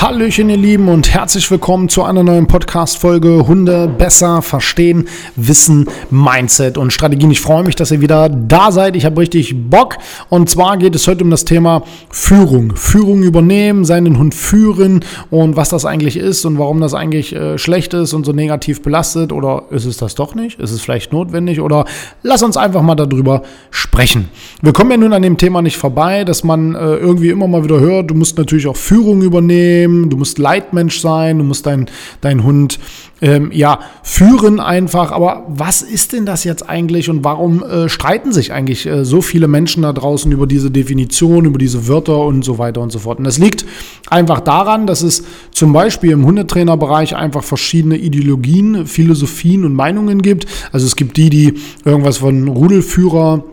Hallöchen, ihr Lieben, und herzlich willkommen zu einer neuen Podcast-Folge Hunde besser verstehen, Wissen, Mindset und Strategien. Ich freue mich, dass ihr wieder da seid. Ich habe richtig Bock. Und zwar geht es heute um das Thema Führung. Führung übernehmen, seinen Hund führen und was das eigentlich ist und warum das eigentlich äh, schlecht ist und so negativ belastet. Oder ist es das doch nicht? Ist es vielleicht notwendig? Oder lass uns einfach mal darüber sprechen. Wir kommen ja nun an dem Thema nicht vorbei, dass man äh, irgendwie immer mal wieder hört, du musst natürlich auch Führung übernehmen nehmen, du musst Leitmensch sein, du musst deinen dein Hund ähm, ja, führen einfach. Aber was ist denn das jetzt eigentlich und warum äh, streiten sich eigentlich äh, so viele Menschen da draußen über diese Definition, über diese Wörter und so weiter und so fort? Und das liegt einfach daran, dass es zum Beispiel im Hundetrainerbereich einfach verschiedene Ideologien, Philosophien und Meinungen gibt. Also es gibt die, die irgendwas von Rudelführer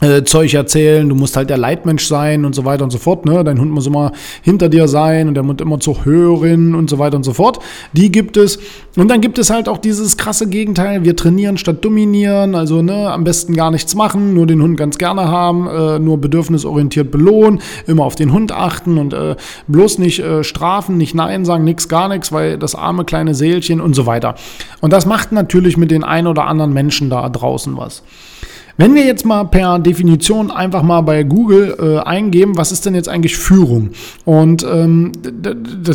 äh, Zeug erzählen, du musst halt der Leitmensch sein und so weiter und so fort. Ne? Dein Hund muss immer hinter dir sein und der muss immer zu hören und so weiter und so fort. Die gibt es. Und dann gibt es halt auch dieses krasse Gegenteil. Wir trainieren statt dominieren, also ne, am besten gar nichts machen, nur den Hund ganz gerne haben, äh, nur bedürfnisorientiert belohnen, immer auf den Hund achten und äh, bloß nicht äh, strafen, nicht Nein sagen, nichts, gar nichts, weil das arme kleine Seelchen und so weiter. Und das macht natürlich mit den ein oder anderen Menschen da draußen was. Wenn wir jetzt mal per Definition einfach mal bei Google äh, eingeben, was ist denn jetzt eigentlich Führung? Und ähm,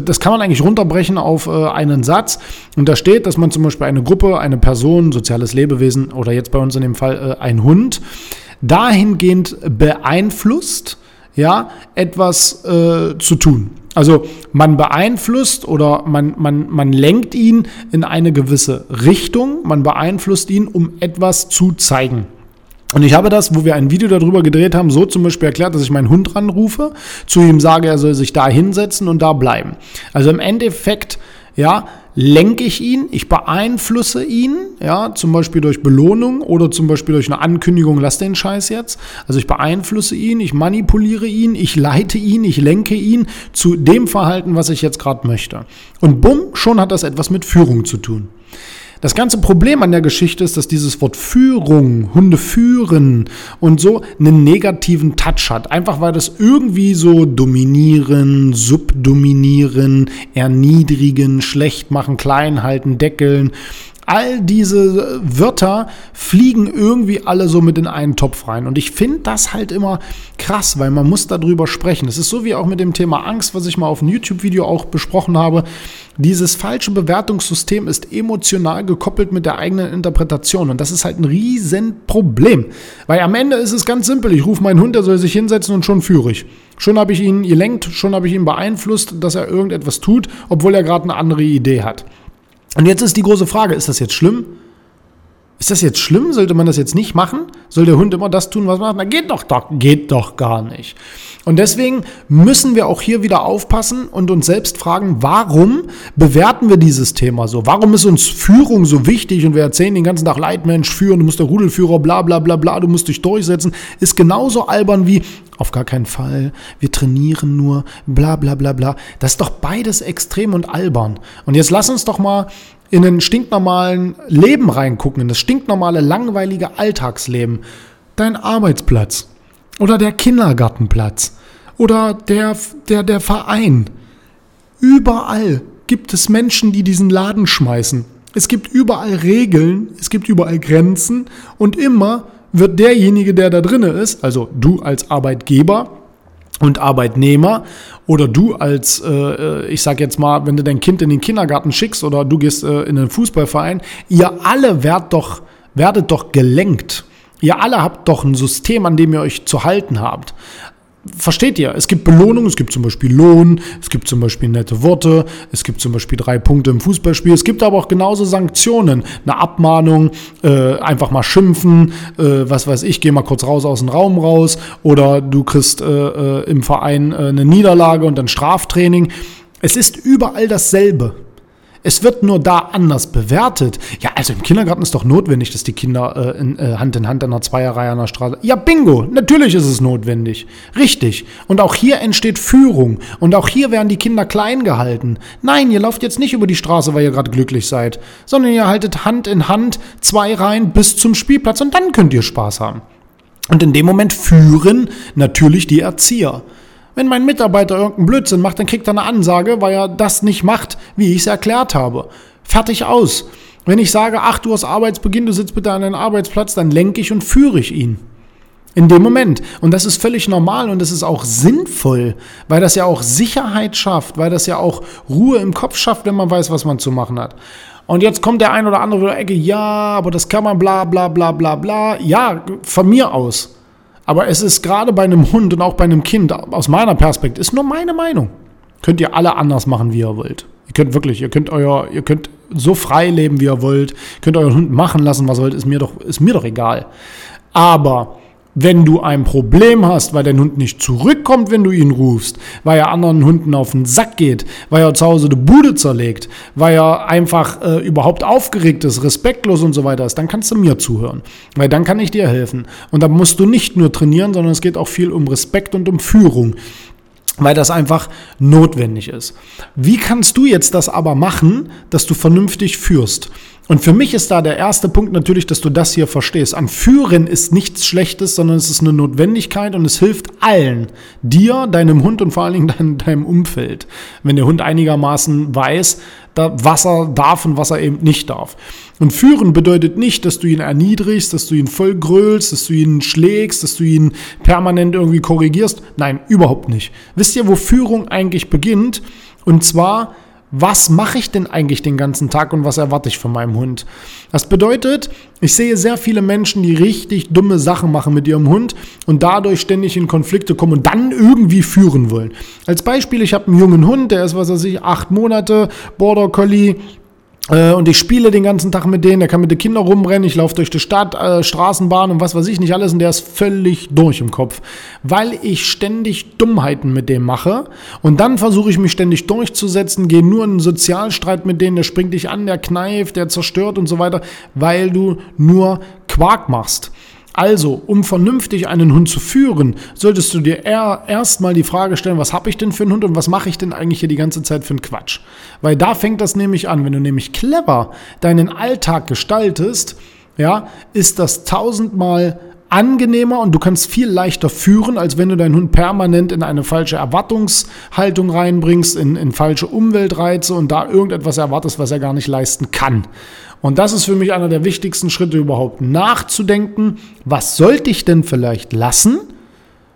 das kann man eigentlich runterbrechen auf äh, einen Satz. Und da steht, dass man zum Beispiel eine Gruppe, eine Person, soziales Lebewesen oder jetzt bei uns in dem Fall äh, ein Hund, dahingehend beeinflusst, ja, etwas äh, zu tun. Also man beeinflusst oder man, man, man lenkt ihn in eine gewisse Richtung, man beeinflusst ihn, um etwas zu zeigen. Und ich habe das, wo wir ein Video darüber gedreht haben, so zum Beispiel erklärt, dass ich meinen Hund ranrufe, zu ihm sage, er soll sich da hinsetzen und da bleiben. Also im Endeffekt, ja, lenke ich ihn, ich beeinflusse ihn, ja, zum Beispiel durch Belohnung oder zum Beispiel durch eine Ankündigung, lass den Scheiß jetzt. Also ich beeinflusse ihn, ich manipuliere ihn, ich leite ihn, ich lenke ihn zu dem Verhalten, was ich jetzt gerade möchte. Und bumm, schon hat das etwas mit Führung zu tun. Das ganze Problem an der Geschichte ist, dass dieses Wort Führung, Hunde führen und so einen negativen Touch hat. Einfach weil das irgendwie so dominieren, subdominieren, erniedrigen, schlecht machen, klein halten, deckeln all diese Wörter fliegen irgendwie alle so mit in einen Topf rein. Und ich finde das halt immer krass, weil man muss darüber sprechen. Das ist so wie auch mit dem Thema Angst, was ich mal auf einem YouTube-Video auch besprochen habe. Dieses falsche Bewertungssystem ist emotional gekoppelt mit der eigenen Interpretation. Und das ist halt ein Riesenproblem. Weil am Ende ist es ganz simpel. Ich rufe meinen Hund, der soll sich hinsetzen und schon führe ich. Schon habe ich ihn gelenkt, schon habe ich ihn beeinflusst, dass er irgendetwas tut, obwohl er gerade eine andere Idee hat. Und jetzt ist die große Frage, ist das jetzt schlimm? Ist das jetzt schlimm? Sollte man das jetzt nicht machen? Soll der Hund immer das tun, was man macht? Na, geht doch, doch, geht doch gar nicht. Und deswegen müssen wir auch hier wieder aufpassen und uns selbst fragen, warum bewerten wir dieses Thema so? Warum ist uns Führung so wichtig und wir erzählen den ganzen Tag Leitmensch führen, du musst der Rudelführer, bla bla bla bla, du musst dich durchsetzen, ist genauso albern wie auf gar keinen Fall, wir trainieren nur, bla bla bla bla. Das ist doch beides extrem und albern. Und jetzt lass uns doch mal in einen stinknormalen Leben reingucken, in das stinknormale, langweilige Alltagsleben. Dein Arbeitsplatz oder der Kindergartenplatz oder der, der, der Verein. Überall gibt es Menschen, die diesen Laden schmeißen. Es gibt überall Regeln, es gibt überall Grenzen und immer wird derjenige, der da drinne ist, also du als Arbeitgeber, und Arbeitnehmer oder du als, äh, ich sag jetzt mal, wenn du dein Kind in den Kindergarten schickst oder du gehst äh, in einen Fußballverein, ihr alle werdet doch, werdet doch gelenkt. Ihr alle habt doch ein System, an dem ihr euch zu halten habt. Versteht ihr, es gibt Belohnung, es gibt zum Beispiel Lohn, es gibt zum Beispiel nette Worte, es gibt zum Beispiel drei Punkte im Fußballspiel, es gibt aber auch genauso Sanktionen, eine Abmahnung, äh, einfach mal schimpfen, äh, was weiß ich, geh mal kurz raus aus dem Raum raus oder du kriegst äh, äh im Verein äh, eine Niederlage und dann Straftraining. Es ist überall dasselbe. Es wird nur da anders bewertet. Ja, also im Kindergarten ist doch notwendig, dass die Kinder äh, in, äh, Hand in Hand an einer Zweierreihe an der Straße. Ja, bingo, natürlich ist es notwendig. Richtig. Und auch hier entsteht Führung. Und auch hier werden die Kinder klein gehalten. Nein, ihr lauft jetzt nicht über die Straße, weil ihr gerade glücklich seid, sondern ihr haltet Hand in Hand zwei Reihen bis zum Spielplatz und dann könnt ihr Spaß haben. Und in dem Moment führen natürlich die Erzieher. Wenn mein Mitarbeiter irgendeinen Blödsinn macht, dann kriegt er eine Ansage, weil er das nicht macht, wie ich es erklärt habe. Fertig aus. Wenn ich sage, ach, du hast Arbeitsbeginn, du sitzt bitte an deinem Arbeitsplatz, dann lenke ich und führe ich ihn. In dem Moment. Und das ist völlig normal und das ist auch sinnvoll, weil das ja auch Sicherheit schafft, weil das ja auch Ruhe im Kopf schafft, wenn man weiß, was man zu machen hat. Und jetzt kommt der ein oder andere die Ecke, ja, aber das kann man bla bla bla bla bla. Ja, von mir aus. Aber es ist gerade bei einem Hund und auch bei einem Kind, aus meiner Perspektive, ist nur meine Meinung. Könnt ihr alle anders machen, wie ihr wollt. Ihr könnt wirklich, ihr könnt euer, ihr könnt so frei leben, wie ihr wollt, könnt euren Hund machen lassen, was ihr wollt, ist mir doch, ist mir doch egal. Aber wenn du ein Problem hast, weil dein Hund nicht zurückkommt, wenn du ihn rufst, weil er anderen Hunden auf den Sack geht, weil er zu Hause die Bude zerlegt, weil er einfach äh, überhaupt aufgeregt ist, respektlos und so weiter ist, dann kannst du mir zuhören. Weil dann kann ich dir helfen. Und da musst du nicht nur trainieren, sondern es geht auch viel um Respekt und um Führung weil das einfach notwendig ist. Wie kannst du jetzt das aber machen, dass du vernünftig führst? Und für mich ist da der erste Punkt natürlich, dass du das hier verstehst. An Führen ist nichts Schlechtes, sondern es ist eine Notwendigkeit und es hilft allen. Dir, deinem Hund und vor allen Dingen dein, deinem Umfeld. Wenn der Hund einigermaßen weiß, was er darf und was er eben nicht darf. Und führen bedeutet nicht, dass du ihn erniedrigst, dass du ihn voll grölst, dass du ihn schlägst, dass du ihn permanent irgendwie korrigierst. Nein, überhaupt nicht. Wisst ihr, wo Führung eigentlich beginnt? Und zwar was mache ich denn eigentlich den ganzen Tag und was erwarte ich von meinem Hund? Das bedeutet, ich sehe sehr viele Menschen, die richtig dumme Sachen machen mit ihrem Hund und dadurch ständig in Konflikte kommen und dann irgendwie führen wollen. Als Beispiel, ich habe einen jungen Hund, der ist, was weiß ich, acht Monate, Border Collie, und ich spiele den ganzen Tag mit denen, der kann mit den Kindern rumrennen, ich laufe durch die Stadt, äh, Straßenbahn und was weiß ich nicht alles und der ist völlig durch im Kopf, weil ich ständig Dummheiten mit dem mache und dann versuche ich mich ständig durchzusetzen, gehe nur in einen Sozialstreit mit denen, der springt dich an, der kneift, der zerstört und so weiter, weil du nur Quark machst. Also, um vernünftig einen Hund zu führen, solltest du dir erstmal die Frage stellen, was habe ich denn für einen Hund und was mache ich denn eigentlich hier die ganze Zeit für einen Quatsch? Weil da fängt das nämlich an, wenn du nämlich clever deinen Alltag gestaltest, ja, ist das tausendmal angenehmer und du kannst viel leichter führen, als wenn du deinen Hund permanent in eine falsche Erwartungshaltung reinbringst, in, in falsche Umweltreize und da irgendetwas erwartest, was er gar nicht leisten kann. Und das ist für mich einer der wichtigsten Schritte überhaupt, nachzudenken, was sollte ich denn vielleicht lassen,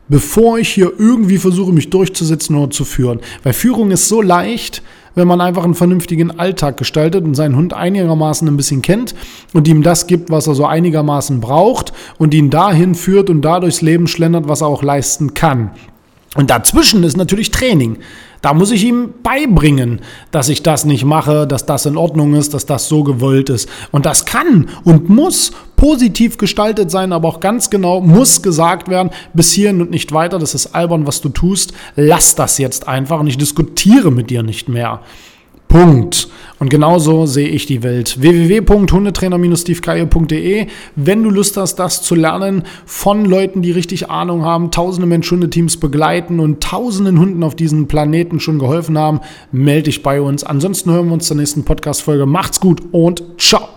bevor ich hier irgendwie versuche, mich durchzusetzen oder zu führen. Weil Führung ist so leicht, wenn man einfach einen vernünftigen Alltag gestaltet und seinen Hund einigermaßen ein bisschen kennt und ihm das gibt, was er so einigermaßen braucht und ihn dahin führt und dadurch Leben schlendert, was er auch leisten kann. Und dazwischen ist natürlich Training. Da muss ich ihm beibringen, dass ich das nicht mache, dass das in Ordnung ist, dass das so gewollt ist. Und das kann und muss positiv gestaltet sein, aber auch ganz genau muss gesagt werden, bis hierhin und nicht weiter, das ist albern, was du tust, lass das jetzt einfach und ich diskutiere mit dir nicht mehr. Punkt. Und genauso sehe ich die Welt. www.hundetrainer-stevekeier.de Wenn du Lust hast, das zu lernen von Leuten, die richtig Ahnung haben, tausende Mensch-Hundeteams begleiten und tausenden Hunden auf diesem Planeten schon geholfen haben, melde dich bei uns. Ansonsten hören wir uns zur nächsten Podcast-Folge. Macht's gut und ciao.